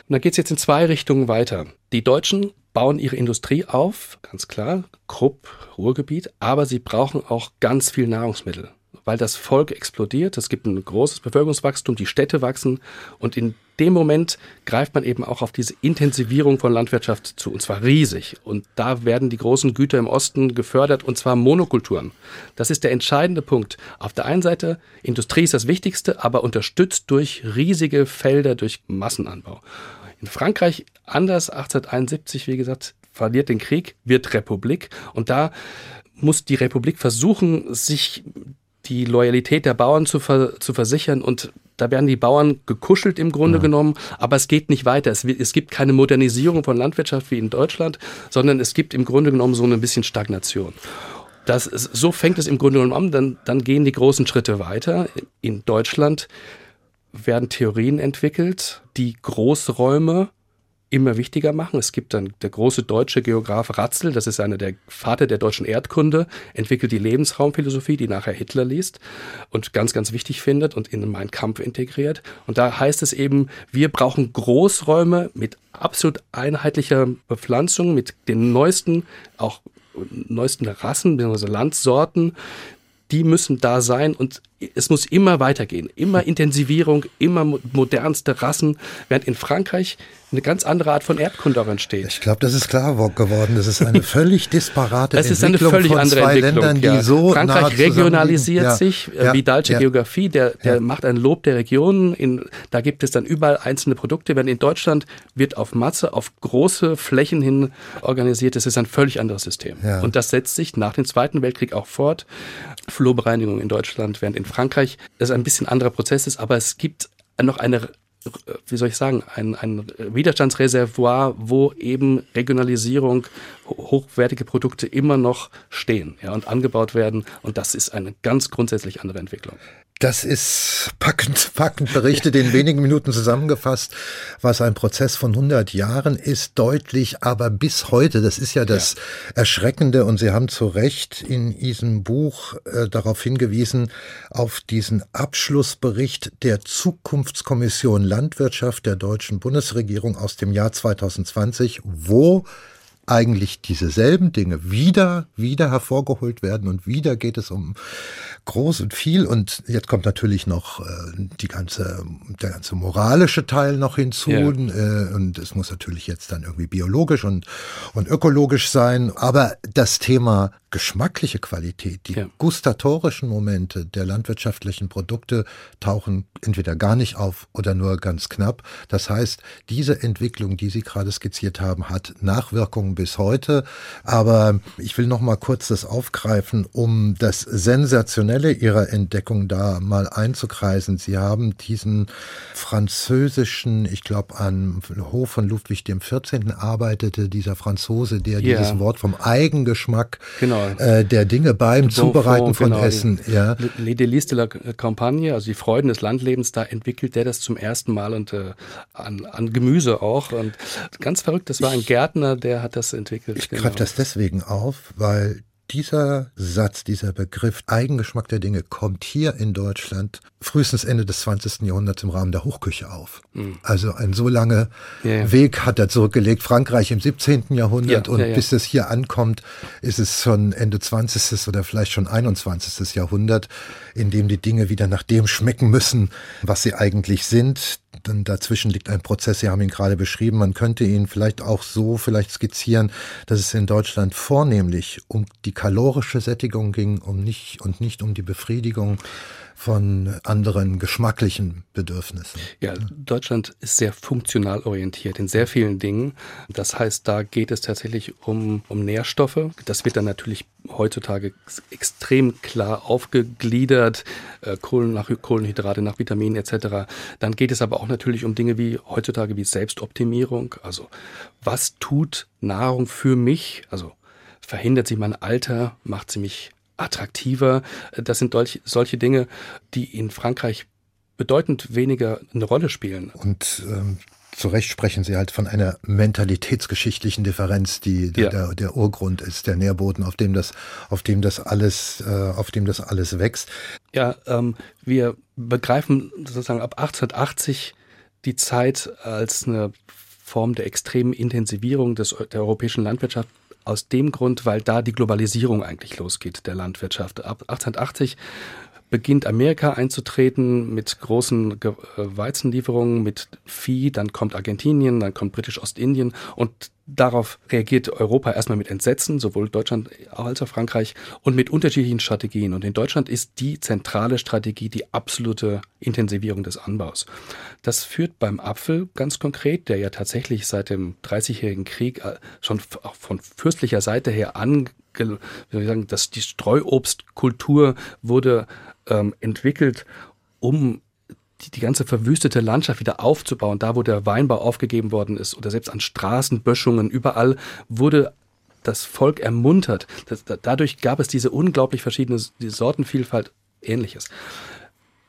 Und da geht es jetzt in zwei Richtungen weiter. Die Deutschen bauen ihre Industrie auf, ganz klar, Krupp, Ruhrgebiet, aber sie brauchen auch ganz viel Nahrungsmittel, weil das Volk explodiert, es gibt ein großes Bevölkerungswachstum, die Städte wachsen und in dem Moment greift man eben auch auf diese Intensivierung von Landwirtschaft zu, und zwar riesig. Und da werden die großen Güter im Osten gefördert, und zwar Monokulturen. Das ist der entscheidende Punkt. Auf der einen Seite, Industrie ist das Wichtigste, aber unterstützt durch riesige Felder, durch Massenanbau. In Frankreich anders, 1871, wie gesagt, verliert den Krieg, wird Republik, und da muss die Republik versuchen, sich die Loyalität der Bauern zu, ver zu versichern und da werden die Bauern gekuschelt im Grunde ja. genommen, aber es geht nicht weiter. Es, es, gibt keine Modernisierung von Landwirtschaft wie in Deutschland, sondern es gibt im Grunde genommen so ein bisschen Stagnation. Das ist, so fängt es im Grunde genommen an, dann, dann gehen die großen Schritte weiter. In Deutschland werden Theorien entwickelt, die Großräume immer wichtiger machen. Es gibt dann der große deutsche Geograf Ratzel, das ist einer der Vater der deutschen Erdkunde, entwickelt die Lebensraumphilosophie, die nachher Hitler liest und ganz, ganz wichtig findet und in Mein Kampf integriert. Und da heißt es eben, wir brauchen Großräume mit absolut einheitlicher Bepflanzung, mit den neuesten, auch neuesten Rassen bzw. Landsorten, die müssen da sein und es muss immer weitergehen. Immer Intensivierung, immer modernste Rassen, während in Frankreich eine ganz andere Art von Erdkunde auch entsteht. Ich glaube, das ist klar geworden. Das ist eine völlig disparate das ist eine völlig von andere zwei Entwicklung, Ländern, ja. die so Frankreich regionalisiert ja, sich. Äh, ja, Vidalsche ja, Geografie, der, der macht ein Lob der Regionen. In, da gibt es dann überall einzelne Produkte. Während in Deutschland wird auf Masse, auf große Flächen hin organisiert. Das ist ein völlig anderes System. Und das setzt sich nach dem Zweiten Weltkrieg auch fort. Flurbereinigung in Deutschland, während in Frankreich es ein bisschen anderer Prozess ist, aber es gibt noch eine wie soll ich sagen, ein, ein Widerstandsreservoir, wo eben Regionalisierung, hochwertige Produkte immer noch stehen ja, und angebaut werden. Und das ist eine ganz grundsätzlich andere Entwicklung. Das ist packend, packend berichtet in wenigen Minuten zusammengefasst, was ein Prozess von 100 Jahren ist, deutlich, aber bis heute, das ist ja das ja. Erschreckende und Sie haben zu Recht in diesem Buch äh, darauf hingewiesen, auf diesen Abschlussbericht der Zukunftskommission Landwirtschaft der deutschen Bundesregierung aus dem Jahr 2020, wo eigentlich dieselben Dinge wieder, wieder hervorgeholt werden und wieder geht es um groß und viel. Und jetzt kommt natürlich noch äh, die ganze, der ganze moralische Teil noch hinzu. Ja. äh, und es muss natürlich jetzt dann irgendwie biologisch und, und ökologisch sein, aber das Thema geschmackliche Qualität, die ja. gustatorischen Momente der landwirtschaftlichen Produkte tauchen entweder gar nicht auf oder nur ganz knapp. Das heißt, diese Entwicklung, die Sie gerade skizziert haben, hat Nachwirkungen bis heute. Aber ich will noch mal kurz das aufgreifen, um das Sensationelle Ihrer Entdeckung da mal einzukreisen. Sie haben diesen französischen, ich glaube, an Hof von Ludwig XIV. arbeitete dieser Franzose, der ja. dieses Wort vom Eigengeschmack genau genau. äh, der Dinge beim Zubereiten von genau, Essen. Ja. Les Délices de la Campagne, also die Freuden des Landlebens, da entwickelt der das zum ersten Mal und äh, an, an Gemüse auch. Und ganz verrückt, das war ein Gärtner, der hat das entwickelt. Ich genau. greife das deswegen auf, weil dieser Satz, dieser Begriff Eigengeschmack der Dinge kommt hier in Deutschland frühestens Ende des 20. Jahrhunderts im Rahmen der Hochküche auf. Mhm. Also ein so langer ja, Weg hat er zurückgelegt. Frankreich im 17. Jahrhundert ja, und ja, bis es hier ankommt, ist es schon Ende 20. oder vielleicht schon 21. Jahrhundert, in dem die Dinge wieder nach dem schmecken müssen, was sie eigentlich sind. Dann dazwischen liegt ein Prozess, Sie haben ihn gerade beschrieben. Man könnte ihn vielleicht auch so vielleicht skizzieren, dass es in Deutschland vornehmlich um die kalorische Sättigung ging, um nicht und nicht um die Befriedigung von anderen geschmacklichen Bedürfnissen. Ja, Deutschland ist sehr funktional orientiert in sehr vielen Dingen. Das heißt, da geht es tatsächlich um, um Nährstoffe. Das wird dann natürlich heutzutage extrem klar aufgegliedert, äh, Kohlen nach Kohlenhydrate, nach Vitaminen etc. Dann geht es aber auch natürlich um Dinge wie heutzutage wie Selbstoptimierung. Also was tut Nahrung für mich? Also verhindert sie mein Alter, macht sie mich attraktiver. Das sind solche, Dinge, die in Frankreich bedeutend weniger eine Rolle spielen. Und ähm, zu Recht sprechen Sie halt von einer mentalitätsgeschichtlichen Differenz, die ja. der, der, Urgrund ist, der Nährboden, auf dem das, auf dem das alles, äh, auf dem das alles wächst. Ja, ähm, wir begreifen sozusagen ab 1880 die Zeit als eine Form der extremen Intensivierung des, der europäischen Landwirtschaft aus dem Grund, weil da die Globalisierung eigentlich losgeht der Landwirtschaft. Ab 1880 beginnt Amerika einzutreten mit großen äh, Weizenlieferungen, mit Vieh, dann kommt Argentinien, dann kommt Britisch-Ostindien und darauf reagiert Europa erstmal mit Entsetzen, sowohl Deutschland als auch Frankreich und mit unterschiedlichen Strategien. Und in Deutschland ist die zentrale Strategie die absolute Intensivierung des Anbaus. Das führt beim Apfel ganz konkret, der ja tatsächlich seit dem Dreißigjährigen Krieg äh, schon von fürstlicher Seite her an wie soll ich sagen, dass die Streuobstkultur wurde ähm, entwickelt, um die, die ganze verwüstete Landschaft wieder aufzubauen, da wo der Weinbau aufgegeben worden ist oder selbst an Straßenböschungen, überall wurde das Volk ermuntert. Das, dadurch gab es diese unglaublich verschiedene Sortenvielfalt, ähnliches.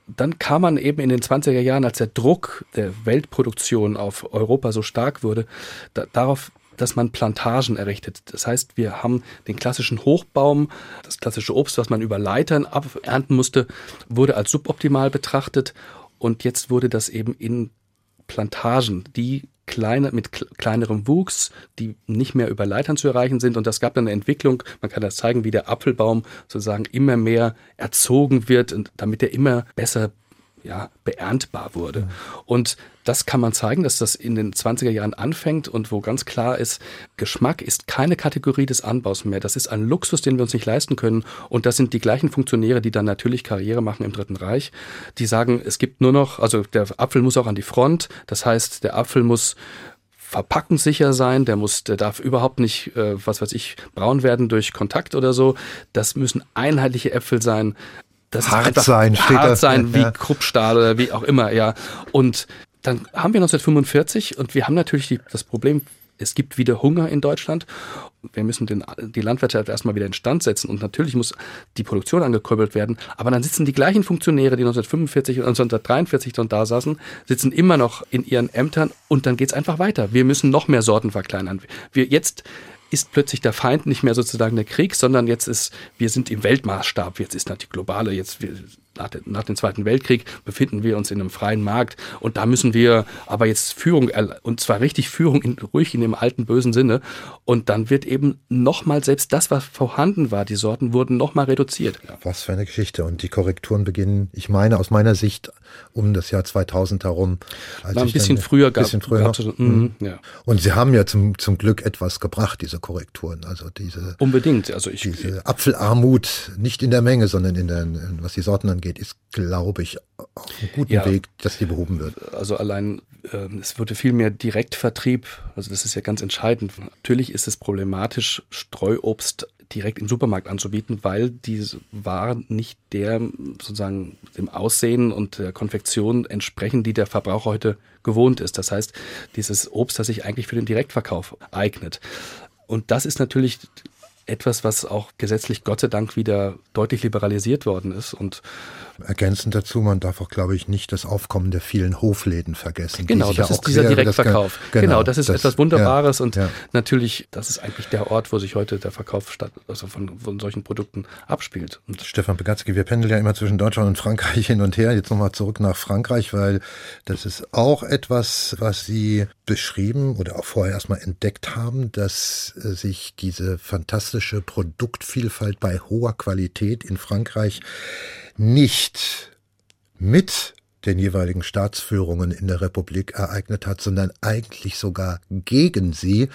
Dann kam man eben in den 20er Jahren, als der Druck der Weltproduktion auf Europa so stark wurde, da, darauf dass man Plantagen errichtet. Das heißt, wir haben den klassischen Hochbaum, das klassische Obst, was man über Leitern abernten musste, wurde als suboptimal betrachtet und jetzt wurde das eben in Plantagen, die kleine, mit kleinerem Wuchs, die nicht mehr über Leitern zu erreichen sind. Und das gab dann eine Entwicklung, man kann das zeigen, wie der Apfelbaum sozusagen immer mehr erzogen wird, und damit er immer besser ja, beerntbar wurde. Und das kann man zeigen, dass das in den 20er Jahren anfängt und wo ganz klar ist, Geschmack ist keine Kategorie des Anbaus mehr. Das ist ein Luxus, den wir uns nicht leisten können. Und das sind die gleichen Funktionäre, die dann natürlich Karriere machen im Dritten Reich. Die sagen, es gibt nur noch, also der Apfel muss auch an die Front. Das heißt, der Apfel muss verpackungssicher sein, der muss, der darf überhaupt nicht, äh, was weiß ich, braun werden durch Kontakt oder so. Das müssen einheitliche Äpfel sein das hart sein, steht hart sein, wie ja. Kruppstahl oder wie auch immer, ja. Und dann haben wir 1945 und wir haben natürlich die, das Problem, es gibt wieder Hunger in Deutschland. Wir müssen den, die Landwirtschaft erstmal wieder instand setzen und natürlich muss die Produktion angekurbelt werden. Aber dann sitzen die gleichen Funktionäre, die 1945 und 1943 schon da saßen, sitzen immer noch in ihren Ämtern und dann geht's einfach weiter. Wir müssen noch mehr Sorten verkleinern. Wir jetzt ist plötzlich der Feind nicht mehr sozusagen der Krieg, sondern jetzt ist, wir sind im Weltmaßstab, jetzt ist natürlich globale, jetzt wir, nach, nach dem Zweiten Weltkrieg befinden wir uns in einem freien Markt und da müssen wir aber jetzt Führung, und zwar richtig Führung, in, ruhig in dem alten bösen Sinne und dann wird eben nochmal selbst das, was vorhanden war, die Sorten wurden nochmal reduziert. Ja. Was für eine Geschichte und die Korrekturen beginnen, ich meine aus meiner Sicht um das Jahr 2000 herum. Als War ein bisschen dann, früher gab bisschen früher. So, mhm. ja. Und Sie haben ja zum, zum Glück etwas gebracht, diese Korrekturen, also diese unbedingt, also ich diese Apfelarmut nicht in der Menge, sondern in der was die Sorten angeht, ist, glaube ich, auf einem guten ja, Weg, dass die behoben wird. Also allein, äh, es wurde viel mehr Direktvertrieb, also das ist ja ganz entscheidend. Natürlich ist es problematisch, Streuobst direkt im Supermarkt anzubieten, weil diese Waren nicht der sozusagen dem Aussehen und der Konfektion entsprechen, die der Verbraucher heute gewohnt ist. Das heißt, dieses Obst, das sich eigentlich für den Direktverkauf eignet. Und das ist natürlich etwas, was auch gesetzlich Gott sei Dank wieder deutlich liberalisiert worden ist. Und Ergänzend dazu, man darf auch, glaube ich, nicht das Aufkommen der vielen Hofläden vergessen. Genau, das ist dieser Direktverkauf. Das, genau, genau, das ist das, etwas Wunderbares ja, und ja. natürlich, das ist eigentlich der Ort, wo sich heute der Verkauf statt, also von, von solchen Produkten abspielt. Und Stefan Begatzky, wir pendeln ja immer zwischen Deutschland und Frankreich *laughs* hin und her. Jetzt nochmal zurück nach Frankreich, weil das ist auch etwas, was Sie beschrieben oder auch vorher erstmal entdeckt haben, dass äh, sich diese fantastische Produktvielfalt bei hoher Qualität in Frankreich nicht mit den jeweiligen Staatsführungen in der Republik ereignet hat, sondern eigentlich sogar gegen sie.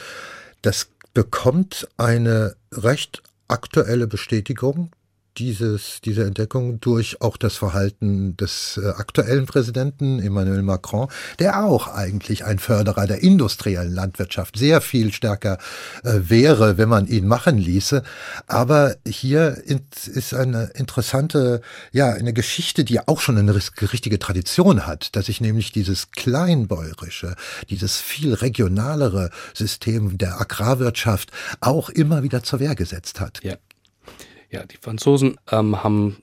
Das bekommt eine recht aktuelle Bestätigung dieses, diese Entdeckung durch auch das Verhalten des äh, aktuellen Präsidenten Emmanuel Macron, der auch eigentlich ein Förderer der industriellen Landwirtschaft sehr viel stärker äh, wäre, wenn man ihn machen ließe. Aber hier ist eine interessante, ja, eine Geschichte, die auch schon eine richtige Tradition hat, dass sich nämlich dieses kleinbäuerische, dieses viel regionalere System der Agrarwirtschaft auch immer wieder zur Wehr gesetzt hat. Ja. Ja, die Franzosen ähm, haben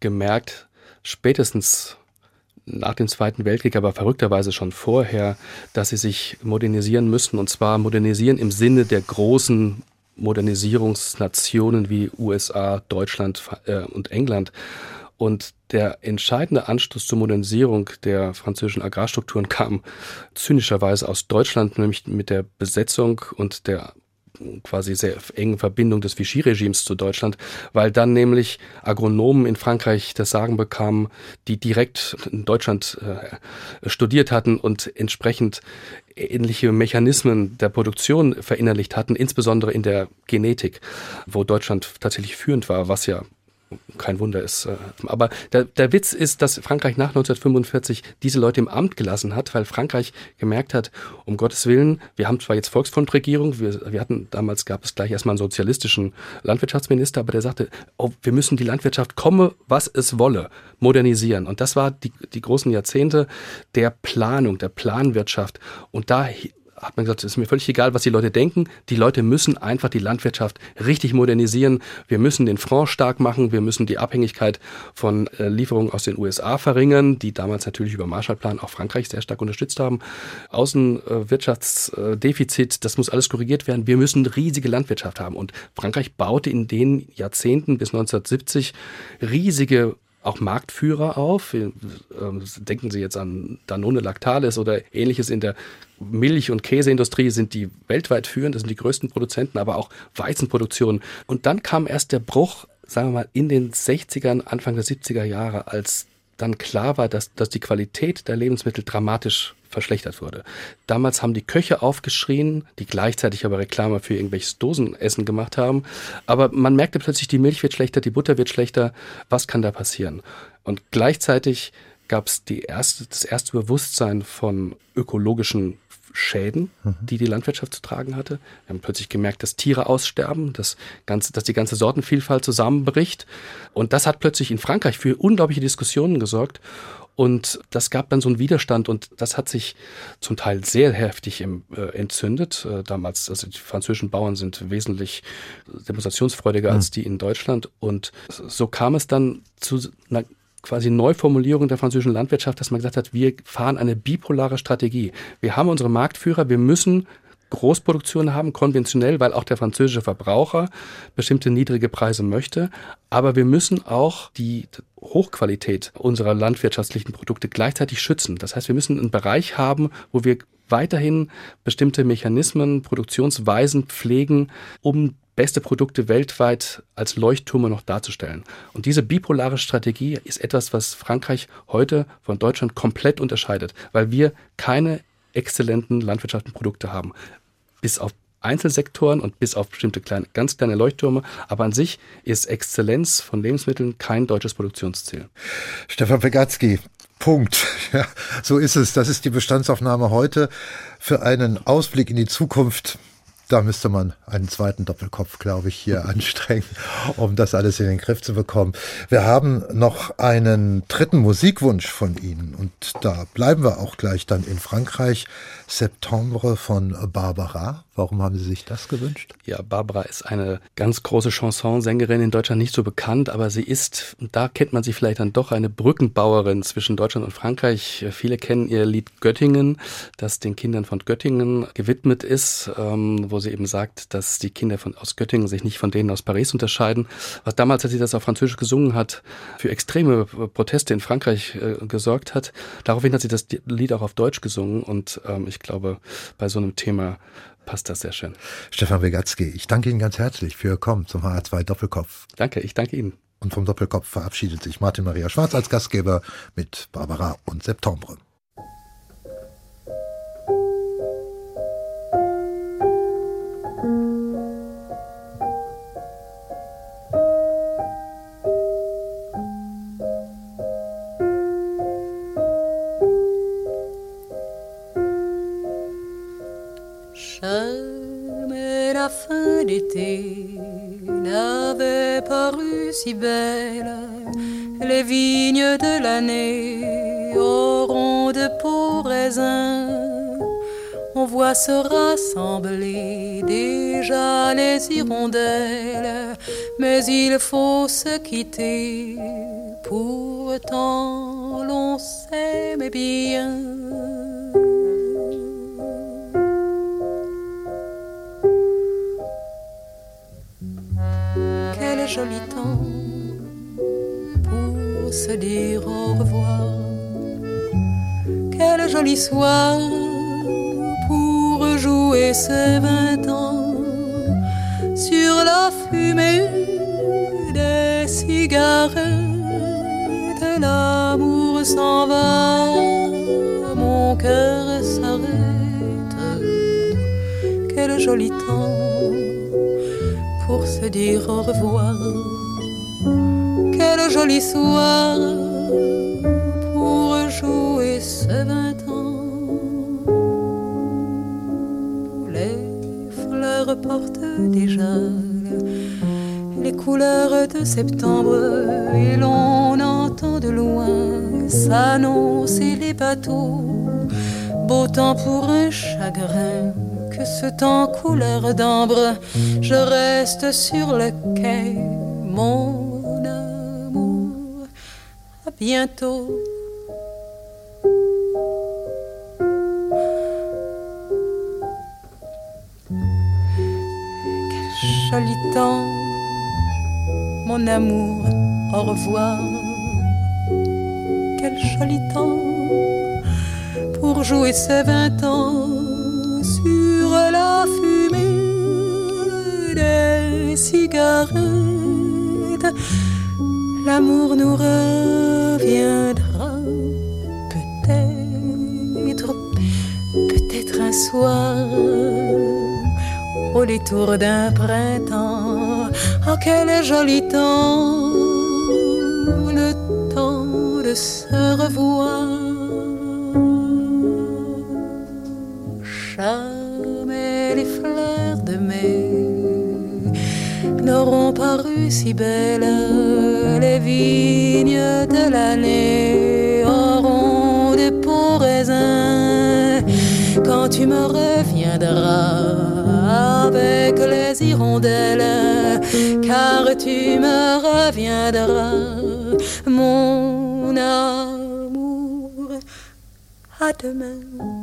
gemerkt, spätestens nach dem Zweiten Weltkrieg, aber verrückterweise schon vorher, dass sie sich modernisieren müssen und zwar modernisieren im Sinne der großen Modernisierungsnationen wie USA, Deutschland äh, und England. Und der entscheidende Anstoß zur Modernisierung der französischen Agrarstrukturen kam zynischerweise aus Deutschland, nämlich mit der Besetzung und der quasi sehr engen Verbindung des Vichy-Regimes zu Deutschland, weil dann nämlich Agronomen in Frankreich das Sagen bekamen, die direkt in Deutschland äh, studiert hatten und entsprechend ähnliche Mechanismen der Produktion verinnerlicht hatten, insbesondere in der Genetik, wo Deutschland tatsächlich führend war, was ja kein Wunder ist. Äh, aber der, der Witz ist, dass Frankreich nach 1945 diese Leute im Amt gelassen hat, weil Frankreich gemerkt hat, um Gottes Willen, wir haben zwar jetzt Volksfrontregierung, wir, wir hatten damals gab es gleich erstmal einen sozialistischen Landwirtschaftsminister, aber der sagte, oh, wir müssen die Landwirtschaft komme, was es wolle, modernisieren. Und das war die, die großen Jahrzehnte der Planung, der Planwirtschaft. Und da hat man gesagt, es ist mir völlig egal, was die Leute denken. Die Leute müssen einfach die Landwirtschaft richtig modernisieren. Wir müssen den Franc stark machen. Wir müssen die Abhängigkeit von äh, Lieferungen aus den USA verringern, die damals natürlich über Marshallplan auch Frankreich sehr stark unterstützt haben. Außenwirtschaftsdefizit, das muss alles korrigiert werden. Wir müssen riesige Landwirtschaft haben. Und Frankreich baute in den Jahrzehnten bis 1970 riesige auch Marktführer auf. Ähm, denken Sie jetzt an Danone Lactalis oder ähnliches in der Milch- und Käseindustrie sind die weltweit führend, das sind die größten Produzenten, aber auch Weizenproduktion. Und dann kam erst der Bruch, sagen wir mal, in den 60ern, Anfang der 70er Jahre, als dann klar war, dass, dass die Qualität der Lebensmittel dramatisch verschlechtert wurde. Damals haben die Köche aufgeschrien, die gleichzeitig aber Reklame für irgendwelches Dosenessen gemacht haben. Aber man merkte plötzlich, die Milch wird schlechter, die Butter wird schlechter. Was kann da passieren? Und gleichzeitig gab es erste, das erste Bewusstsein von ökologischen Schäden, die die Landwirtschaft zu tragen hatte. Wir haben plötzlich gemerkt, dass Tiere aussterben, dass, ganze, dass die ganze Sortenvielfalt zusammenbricht. Und das hat plötzlich in Frankreich für unglaubliche Diskussionen gesorgt. Und das gab dann so einen Widerstand und das hat sich zum Teil sehr heftig im, äh, entzündet. Äh, damals, also die französischen Bauern sind wesentlich demonstrationsfreudiger mhm. als die in Deutschland. Und so kam es dann zu einer quasi Neuformulierung der französischen Landwirtschaft, dass man gesagt hat, wir fahren eine bipolare Strategie. Wir haben unsere Marktführer, wir müssen Großproduktion haben, konventionell, weil auch der französische Verbraucher bestimmte niedrige Preise möchte. Aber wir müssen auch die Hochqualität unserer landwirtschaftlichen Produkte gleichzeitig schützen. Das heißt, wir müssen einen Bereich haben, wo wir weiterhin bestimmte Mechanismen, Produktionsweisen pflegen, um beste Produkte weltweit als Leuchttürme noch darzustellen. Und diese bipolare Strategie ist etwas, was Frankreich heute von Deutschland komplett unterscheidet, weil wir keine exzellenten landwirtschaftlichen Produkte haben. Bis auf Einzelsektoren und bis auf bestimmte kleine, ganz kleine Leuchttürme. Aber an sich ist Exzellenz von Lebensmitteln kein deutsches Produktionsziel. Stefan Pegatzky, Punkt. *laughs* Ja, so ist es. Das ist die Bestandsaufnahme heute für einen Ausblick in die Zukunft da müsste man einen zweiten Doppelkopf, glaube ich, hier *laughs* anstrengen, um das alles in den Griff zu bekommen. Wir haben noch einen dritten Musikwunsch von Ihnen und da bleiben wir auch gleich dann in Frankreich. Septembre von Barbara. Warum haben Sie sich das gewünscht? Ja, Barbara ist eine ganz große Chansonsängerin in Deutschland, nicht so bekannt, aber sie ist, da kennt man sie vielleicht dann doch, eine Brückenbauerin zwischen Deutschland und Frankreich. Viele kennen ihr Lied Göttingen, das den Kindern von Göttingen gewidmet ist, ähm, wo sie eben sagt, dass die Kinder von, aus Göttingen sich nicht von denen aus Paris unterscheiden. Was damals, als sie das auf Französisch gesungen hat, für extreme Proteste in Frankreich äh, gesorgt hat. Daraufhin hat sie das Lied auch auf Deutsch gesungen und ähm, ich glaube, bei so einem Thema passt das sehr schön. Stefan Wegatzky, ich danke Ihnen ganz herzlich für Kommen zum HR2 Doppelkopf. Danke, ich danke Ihnen. Und vom Doppelkopf verabschiedet sich Martin Maria Schwarz als Gastgeber mit Barbara und Septembre. N'avait paru si belle. Les vignes de l'année auront de beaux raisins. On voit se rassembler déjà les hirondelles mais il faut se quitter. Pourtant, l'on s'aime bien. Joli temps pour se dire au revoir. Quel joli soir pour jouer ces vingt ans sur la fumée des cigarettes. L'amour s'en va, mon cœur s'arrête. Quel joli temps se dire au revoir. Quel joli soir pour jouer ce vingt ans. Les fleurs portent déjà les couleurs de septembre et l'on entend de loin s'annoncer les bateaux. Beau temps pour un chagrin que ce temps couleur d'ambre, je reste sur le quai, mon amour. À bientôt. Quel joli temps, mon amour, au revoir. Quel joli temps pour jouer ces vingt ans fumée des cigarettes. L'amour nous reviendra peut-être, peut-être un soir au détour d'un printemps. Oh, quel joli temps, le temps de se revoir. Si belles. Les vignes de l'année auront des beaux raisins quand tu me reviendras avec les hirondelles, car tu me reviendras, mon amour. À demain.